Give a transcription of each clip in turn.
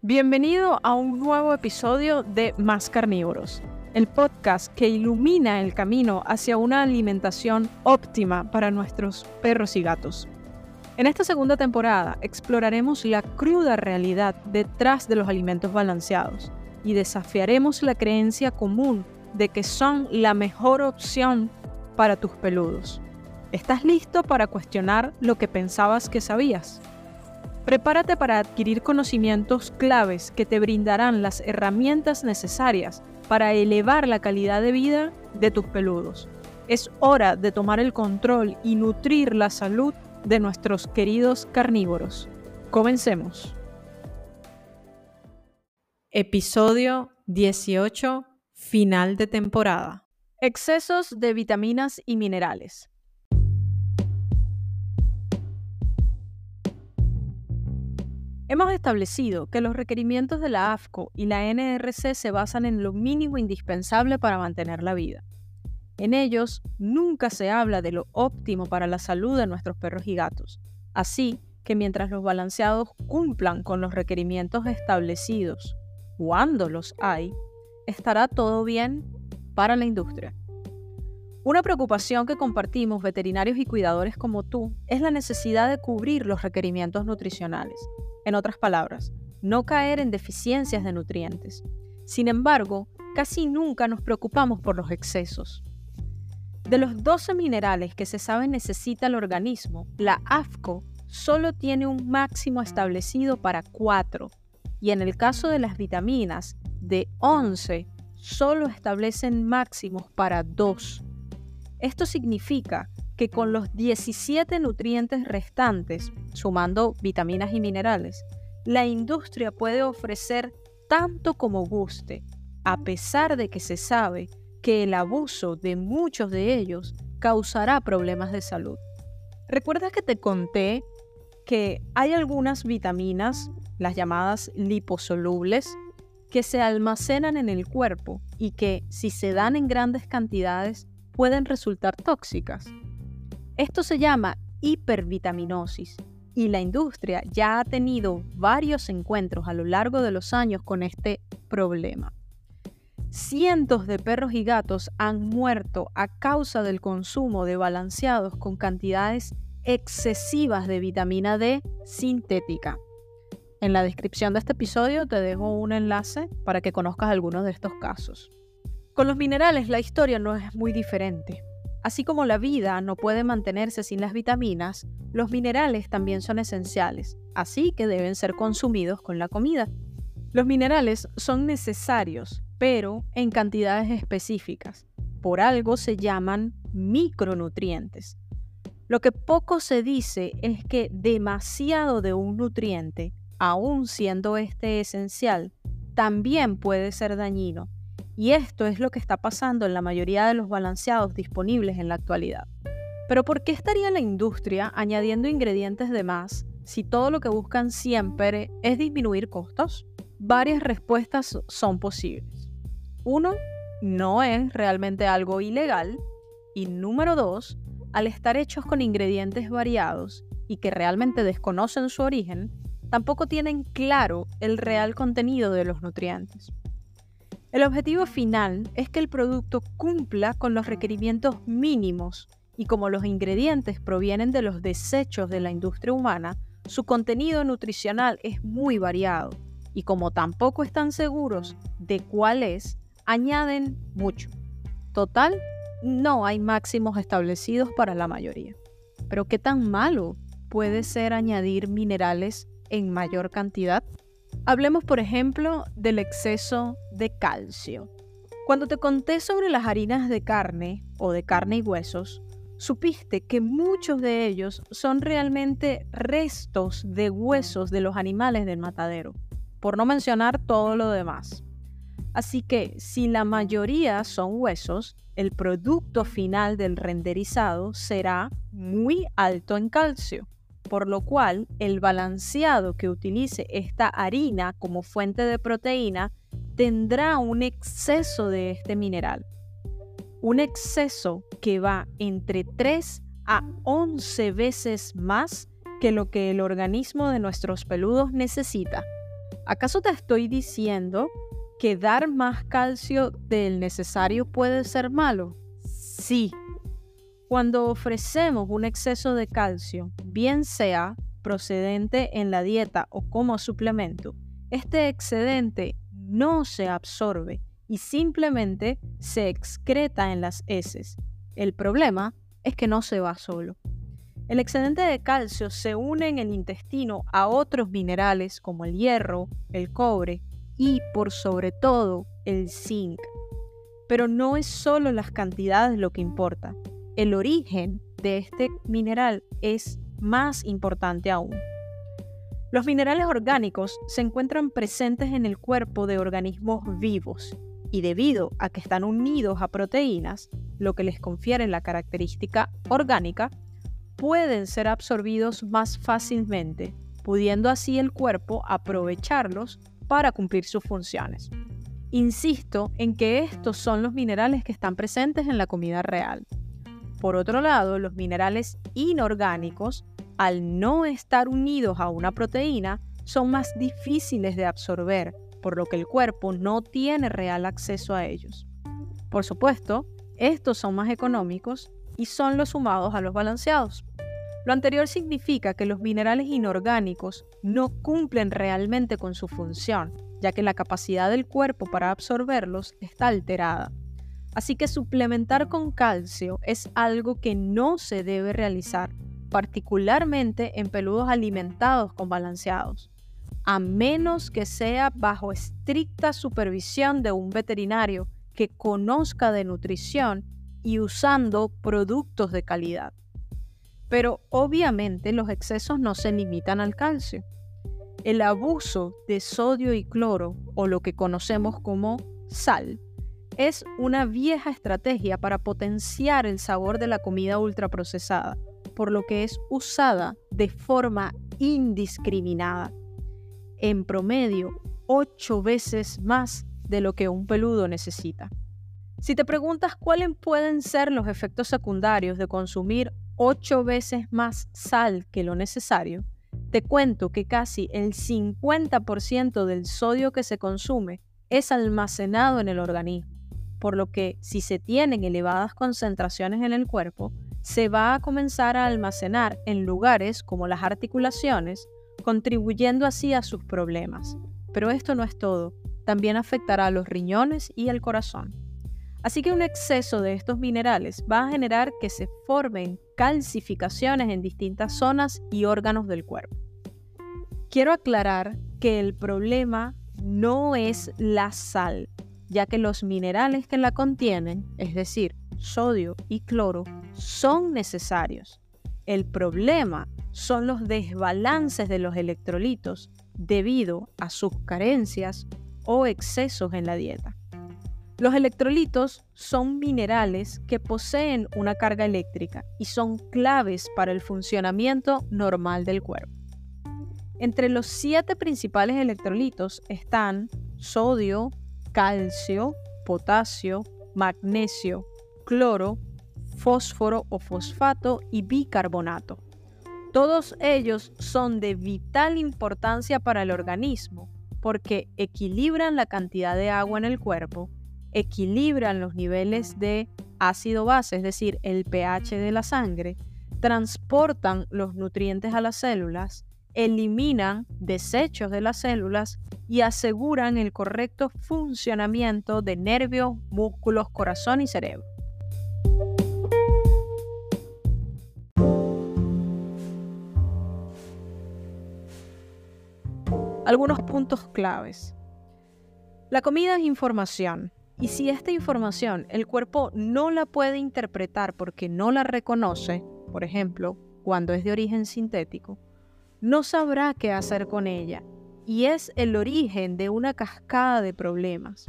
Bienvenido a un nuevo episodio de Más Carnívoros, el podcast que ilumina el camino hacia una alimentación óptima para nuestros perros y gatos. En esta segunda temporada exploraremos la cruda realidad detrás de los alimentos balanceados y desafiaremos la creencia común de que son la mejor opción para tus peludos. ¿Estás listo para cuestionar lo que pensabas que sabías? Prepárate para adquirir conocimientos claves que te brindarán las herramientas necesarias para elevar la calidad de vida de tus peludos. Es hora de tomar el control y nutrir la salud de nuestros queridos carnívoros. Comencemos. Episodio 18. Final de temporada. Excesos de vitaminas y minerales. Hemos establecido que los requerimientos de la AFCO y la NRC se basan en lo mínimo indispensable para mantener la vida. En ellos nunca se habla de lo óptimo para la salud de nuestros perros y gatos, así que mientras los balanceados cumplan con los requerimientos establecidos, cuando los hay, estará todo bien para la industria. Una preocupación que compartimos veterinarios y cuidadores como tú es la necesidad de cubrir los requerimientos nutricionales en otras palabras, no caer en deficiencias de nutrientes. Sin embargo, casi nunca nos preocupamos por los excesos. De los 12 minerales que se sabe necesita el organismo, la AFCO solo tiene un máximo establecido para 4 y en el caso de las vitaminas, de 11 solo establecen máximos para 2. Esto significa que con los 17 nutrientes restantes, sumando vitaminas y minerales, la industria puede ofrecer tanto como guste, a pesar de que se sabe que el abuso de muchos de ellos causará problemas de salud. ¿Recuerdas que te conté que hay algunas vitaminas, las llamadas liposolubles, que se almacenan en el cuerpo y que si se dan en grandes cantidades pueden resultar tóxicas? Esto se llama hipervitaminosis y la industria ya ha tenido varios encuentros a lo largo de los años con este problema. Cientos de perros y gatos han muerto a causa del consumo de balanceados con cantidades excesivas de vitamina D sintética. En la descripción de este episodio te dejo un enlace para que conozcas algunos de estos casos. Con los minerales la historia no es muy diferente. Así como la vida no puede mantenerse sin las vitaminas, los minerales también son esenciales, así que deben ser consumidos con la comida. Los minerales son necesarios, pero en cantidades específicas. Por algo se llaman micronutrientes. Lo que poco se dice es que demasiado de un nutriente, aun siendo este esencial, también puede ser dañino y esto es lo que está pasando en la mayoría de los balanceados disponibles en la actualidad. Pero ¿por qué estaría la industria añadiendo ingredientes de más si todo lo que buscan siempre es disminuir costos? Varias respuestas son posibles. Uno, no es realmente algo ilegal. Y número dos, al estar hechos con ingredientes variados y que realmente desconocen su origen, tampoco tienen claro el real contenido de los nutrientes. El objetivo final es que el producto cumpla con los requerimientos mínimos y como los ingredientes provienen de los desechos de la industria humana, su contenido nutricional es muy variado y como tampoco están seguros de cuál es, añaden mucho. Total, no hay máximos establecidos para la mayoría. Pero ¿qué tan malo puede ser añadir minerales en mayor cantidad? Hablemos, por ejemplo, del exceso de calcio. Cuando te conté sobre las harinas de carne o de carne y huesos, supiste que muchos de ellos son realmente restos de huesos de los animales del matadero, por no mencionar todo lo demás. Así que si la mayoría son huesos, el producto final del renderizado será muy alto en calcio por lo cual el balanceado que utilice esta harina como fuente de proteína tendrá un exceso de este mineral. Un exceso que va entre 3 a 11 veces más que lo que el organismo de nuestros peludos necesita. ¿Acaso te estoy diciendo que dar más calcio del necesario puede ser malo? Sí. Cuando ofrecemos un exceso de calcio, bien sea procedente en la dieta o como suplemento, este excedente no se absorbe y simplemente se excreta en las heces. El problema es que no se va solo. El excedente de calcio se une en el intestino a otros minerales como el hierro, el cobre y por sobre todo el zinc. Pero no es solo las cantidades lo que importa. El origen de este mineral es más importante aún. Los minerales orgánicos se encuentran presentes en el cuerpo de organismos vivos y debido a que están unidos a proteínas, lo que les confiere la característica orgánica, pueden ser absorbidos más fácilmente, pudiendo así el cuerpo aprovecharlos para cumplir sus funciones. Insisto en que estos son los minerales que están presentes en la comida real. Por otro lado, los minerales inorgánicos, al no estar unidos a una proteína, son más difíciles de absorber, por lo que el cuerpo no tiene real acceso a ellos. Por supuesto, estos son más económicos y son los sumados a los balanceados. Lo anterior significa que los minerales inorgánicos no cumplen realmente con su función, ya que la capacidad del cuerpo para absorberlos está alterada. Así que suplementar con calcio es algo que no se debe realizar, particularmente en peludos alimentados con balanceados, a menos que sea bajo estricta supervisión de un veterinario que conozca de nutrición y usando productos de calidad. Pero obviamente los excesos no se limitan al calcio. El abuso de sodio y cloro, o lo que conocemos como sal, es una vieja estrategia para potenciar el sabor de la comida ultraprocesada, por lo que es usada de forma indiscriminada. En promedio, ocho veces más de lo que un peludo necesita. Si te preguntas cuáles pueden ser los efectos secundarios de consumir 8 veces más sal que lo necesario, te cuento que casi el 50% del sodio que se consume es almacenado en el organismo, por lo que si se tienen elevadas concentraciones en el cuerpo, se va a comenzar a almacenar en lugares como las articulaciones, contribuyendo así a sus problemas. Pero esto no es todo, también afectará a los riñones y el corazón. Así que un exceso de estos minerales va a generar que se formen calcificaciones en distintas zonas y órganos del cuerpo. Quiero aclarar que el problema no es la sal, ya que los minerales que la contienen, es decir, sodio y cloro, son necesarios. El problema son los desbalances de los electrolitos debido a sus carencias o excesos en la dieta. Los electrolitos son minerales que poseen una carga eléctrica y son claves para el funcionamiento normal del cuerpo. Entre los siete principales electrolitos están sodio, calcio, potasio, magnesio, cloro, fósforo o fosfato y bicarbonato. Todos ellos son de vital importancia para el organismo porque equilibran la cantidad de agua en el cuerpo equilibran los niveles de ácido base, es decir, el pH de la sangre, transportan los nutrientes a las células, eliminan desechos de las células y aseguran el correcto funcionamiento de nervios, músculos, corazón y cerebro. Algunos puntos claves. La comida es información. Y si esta información el cuerpo no la puede interpretar porque no la reconoce, por ejemplo, cuando es de origen sintético, no sabrá qué hacer con ella y es el origen de una cascada de problemas.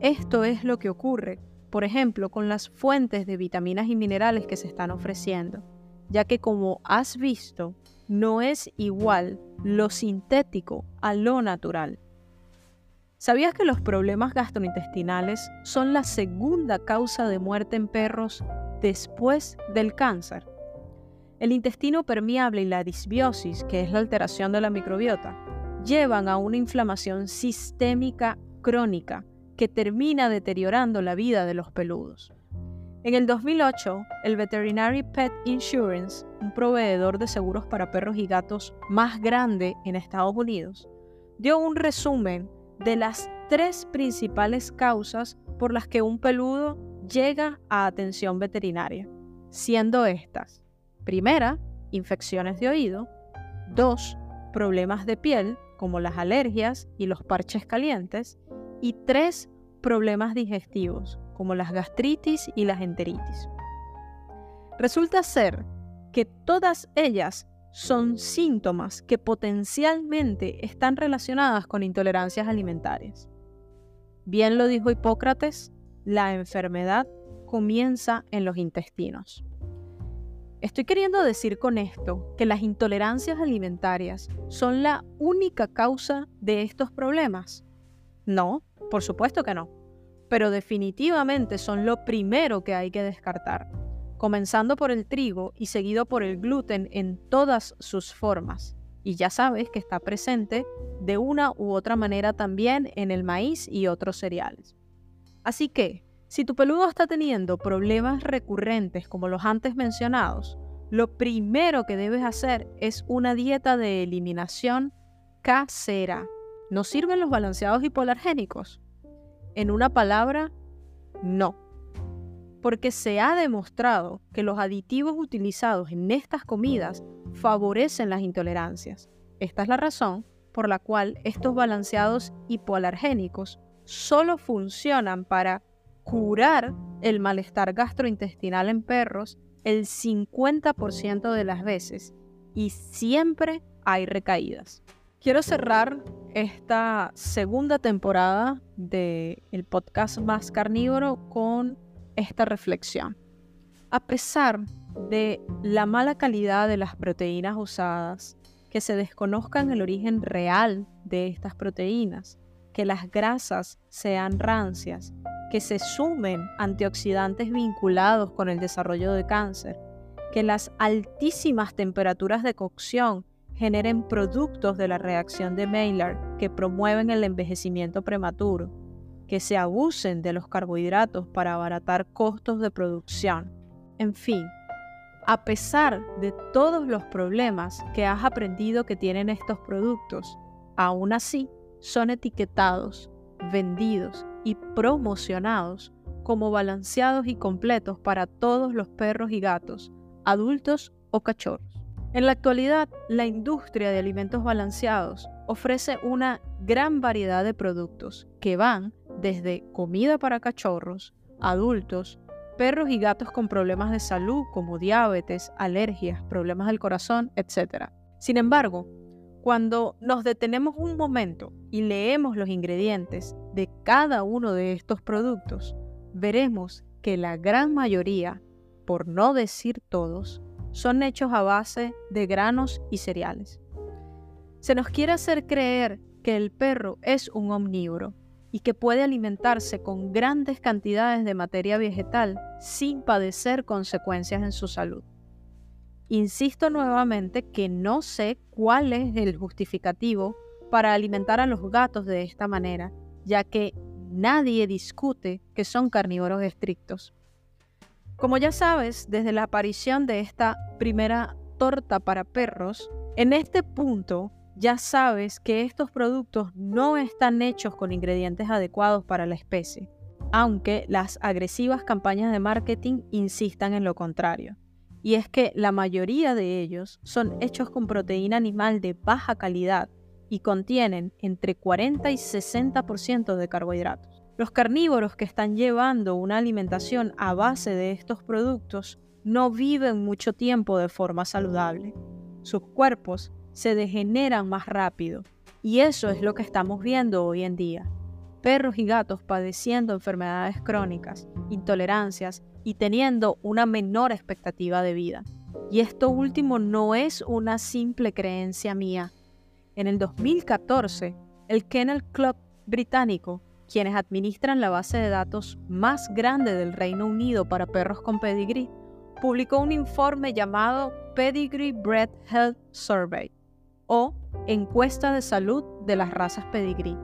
Esto es lo que ocurre, por ejemplo, con las fuentes de vitaminas y minerales que se están ofreciendo, ya que como has visto, no es igual lo sintético a lo natural. ¿Sabías que los problemas gastrointestinales son la segunda causa de muerte en perros después del cáncer? El intestino permeable y la disbiosis, que es la alteración de la microbiota, llevan a una inflamación sistémica crónica que termina deteriorando la vida de los peludos. En el 2008, el Veterinary Pet Insurance, un proveedor de seguros para perros y gatos más grande en Estados Unidos, dio un resumen de las tres principales causas por las que un peludo llega a atención veterinaria, siendo estas, primera, infecciones de oído, dos, problemas de piel, como las alergias y los parches calientes, y tres, problemas digestivos, como las gastritis y las enteritis. Resulta ser que todas ellas son síntomas que potencialmente están relacionadas con intolerancias alimentarias. Bien lo dijo Hipócrates, la enfermedad comienza en los intestinos. Estoy queriendo decir con esto que las intolerancias alimentarias son la única causa de estos problemas. No, por supuesto que no pero definitivamente son lo primero que hay que descartar, comenzando por el trigo y seguido por el gluten en todas sus formas. Y ya sabes que está presente de una u otra manera también en el maíz y otros cereales. Así que, si tu peludo está teniendo problemas recurrentes como los antes mencionados, lo primero que debes hacer es una dieta de eliminación casera. ¿No sirven los balanceados hipoalergénicos? En una palabra, no. Porque se ha demostrado que los aditivos utilizados en estas comidas favorecen las intolerancias. Esta es la razón por la cual estos balanceados hipoalergénicos solo funcionan para curar el malestar gastrointestinal en perros el 50% de las veces y siempre hay recaídas. Quiero cerrar esta segunda temporada del el podcast más carnívoro con esta reflexión. A pesar de la mala calidad de las proteínas usadas, que se desconozcan el origen real de estas proteínas, que las grasas sean rancias, que se sumen antioxidantes vinculados con el desarrollo de cáncer, que las altísimas temperaturas de cocción generen productos de la reacción de Maillard que promueven el envejecimiento prematuro, que se abusen de los carbohidratos para abaratar costos de producción. En fin, a pesar de todos los problemas que has aprendido que tienen estos productos, aún así son etiquetados, vendidos y promocionados como balanceados y completos para todos los perros y gatos, adultos o cachorros. En la actualidad, la industria de alimentos balanceados ofrece una gran variedad de productos que van desde comida para cachorros, adultos, perros y gatos con problemas de salud como diabetes, alergias, problemas del corazón, etc. Sin embargo, cuando nos detenemos un momento y leemos los ingredientes de cada uno de estos productos, veremos que la gran mayoría, por no decir todos, son hechos a base de granos y cereales. Se nos quiere hacer creer que el perro es un omnívoro y que puede alimentarse con grandes cantidades de materia vegetal sin padecer consecuencias en su salud. Insisto nuevamente que no sé cuál es el justificativo para alimentar a los gatos de esta manera, ya que nadie discute que son carnívoros estrictos. Como ya sabes, desde la aparición de esta primera torta para perros, en este punto ya sabes que estos productos no están hechos con ingredientes adecuados para la especie, aunque las agresivas campañas de marketing insistan en lo contrario. Y es que la mayoría de ellos son hechos con proteína animal de baja calidad y contienen entre 40 y 60% de carbohidratos. Los carnívoros que están llevando una alimentación a base de estos productos no viven mucho tiempo de forma saludable. Sus cuerpos se degeneran más rápido y eso es lo que estamos viendo hoy en día. Perros y gatos padeciendo enfermedades crónicas, intolerancias y teniendo una menor expectativa de vida. Y esto último no es una simple creencia mía. En el 2014, el Kennel Club británico quienes administran la base de datos más grande del Reino Unido para perros con pedigree, publicó un informe llamado Pedigree Bread Health Survey, o Encuesta de Salud de las Razas Pedigrí,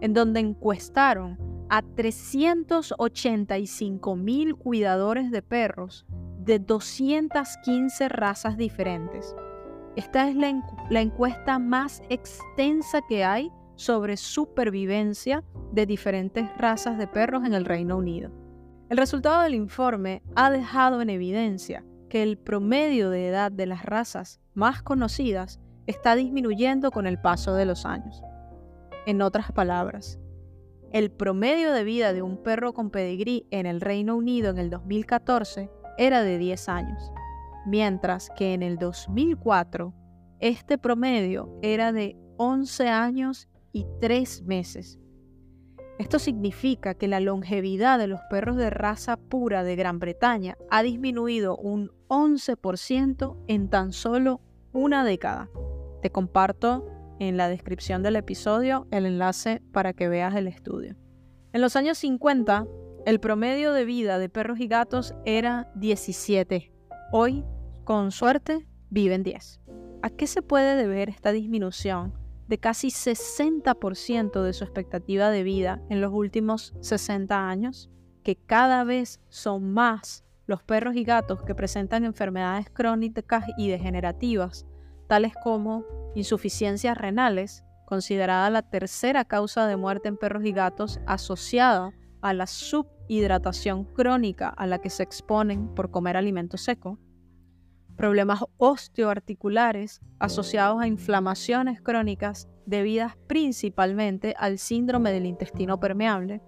en donde encuestaron a 385 mil cuidadores de perros de 215 razas diferentes. Esta es la, encuesta más extensa que hay sobre supervivencia de diferentes razas de perros en el Reino Unido. El resultado del informe ha dejado en evidencia que el promedio de edad de las razas más conocidas está disminuyendo con el paso de los años. En otras palabras, el promedio de vida de un perro con pedigrí en el Reino Unido en el 2014 era de 10 años, mientras que en el 2004 este promedio era de 11 años y 3 meses. Esto significa que la longevidad de los perros de raza pura de Gran Bretaña ha disminuido un 11% en tan solo una década. Te comparto en la descripción del episodio el enlace para que veas el estudio. En los años 50, el promedio de vida de perros y gatos era 17. Hoy, con suerte, viven 10. ¿A qué se puede deber esta disminución de casi 60% de su expectativa de vida en los últimos 60 años? Que cada vez son más los perros y gatos que presentan enfermedades crónicas y degenerativas, tales como insuficiencias renales, considerada la tercera causa de muerte en perros y gatos asociada a la subhidratación crónica a la que se exponen por comer alimento seco, problemas osteoarticulares asociados a inflamaciones crónicas debidas principalmente al síndrome del intestino permeable,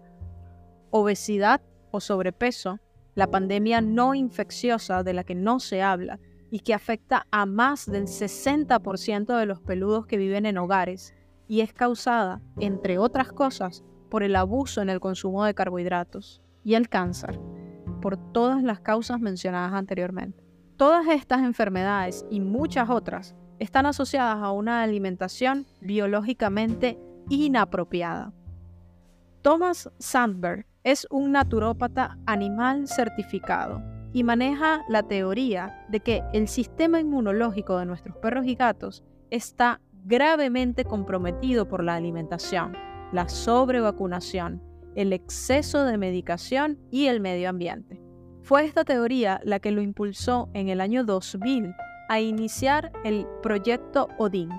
obesidad o sobrepeso, la pandemia no infecciosa de la que no se habla y que afecta a más del 60% de los peludos que viven en hogares y es causada, entre otras cosas, por el abuso en el consumo de carbohidratos y el cáncer, por todas las causas mencionadas anteriormente. Todas estas enfermedades y muchas otras están asociadas a una alimentación biológicamente inapropiada. Thomas Sandberg es un naturópata animal certificado y maneja la teoría de que el sistema inmunológico de nuestros perros y gatos está gravemente comprometido por la alimentación, la sobrevacunación, el exceso de medicación y el medio ambiente. Fue esta teoría la que lo impulsó en el año 2000 a iniciar el proyecto ODIN,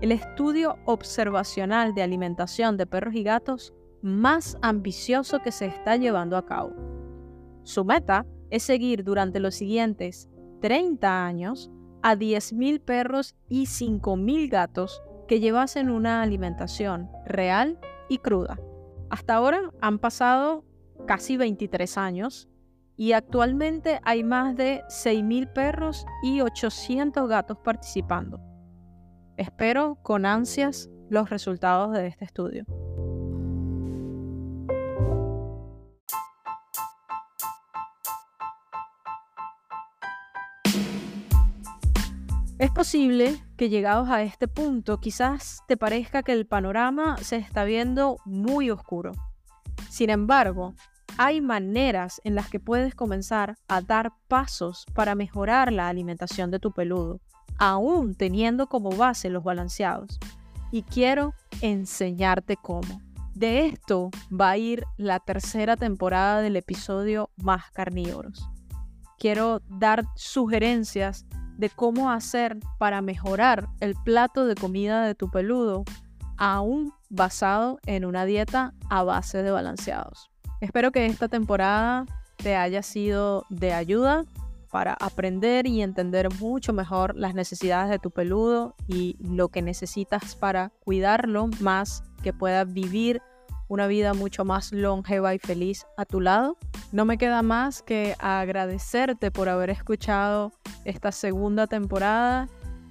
el estudio observacional de alimentación de perros y gatos más ambicioso que se está llevando a cabo. Su meta es seguir durante los siguientes 30 años a 10.000 perros y 5.000 gatos que llevasen una alimentación real y cruda. Hasta ahora han pasado casi 23 años y actualmente hay más de 6.000 perros y 800 gatos participando. Espero con ansias los resultados de este estudio. Es posible que llegados a este punto quizás te parezca que el panorama se está viendo muy oscuro. Sin embargo, hay maneras en las que puedes comenzar a dar pasos para mejorar la alimentación de tu peludo, aún teniendo como base los balanceados. Y quiero enseñarte cómo. De esto va a ir la tercera temporada del episodio Más Carnívoros. Quiero dar sugerencias de cómo hacer para mejorar el plato de comida de tu peludo, aún basado en una dieta a base de balanceados. Espero que esta temporada te haya sido de ayuda para aprender y entender mucho mejor las necesidades de tu peludo y lo que necesitas para cuidarlo más que pueda vivir una vida mucho más longeva y feliz a tu lado. No me queda más que agradecerte por haber escuchado esta segunda temporada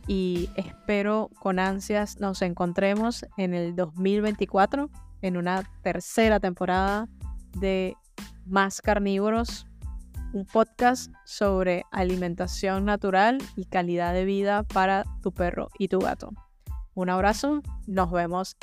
y espero con ansias nos encontremos en el 2024 en una tercera temporada de Más Carnívoros, un podcast sobre alimentación natural y calidad de vida para tu perro y tu gato. Un abrazo, nos vemos.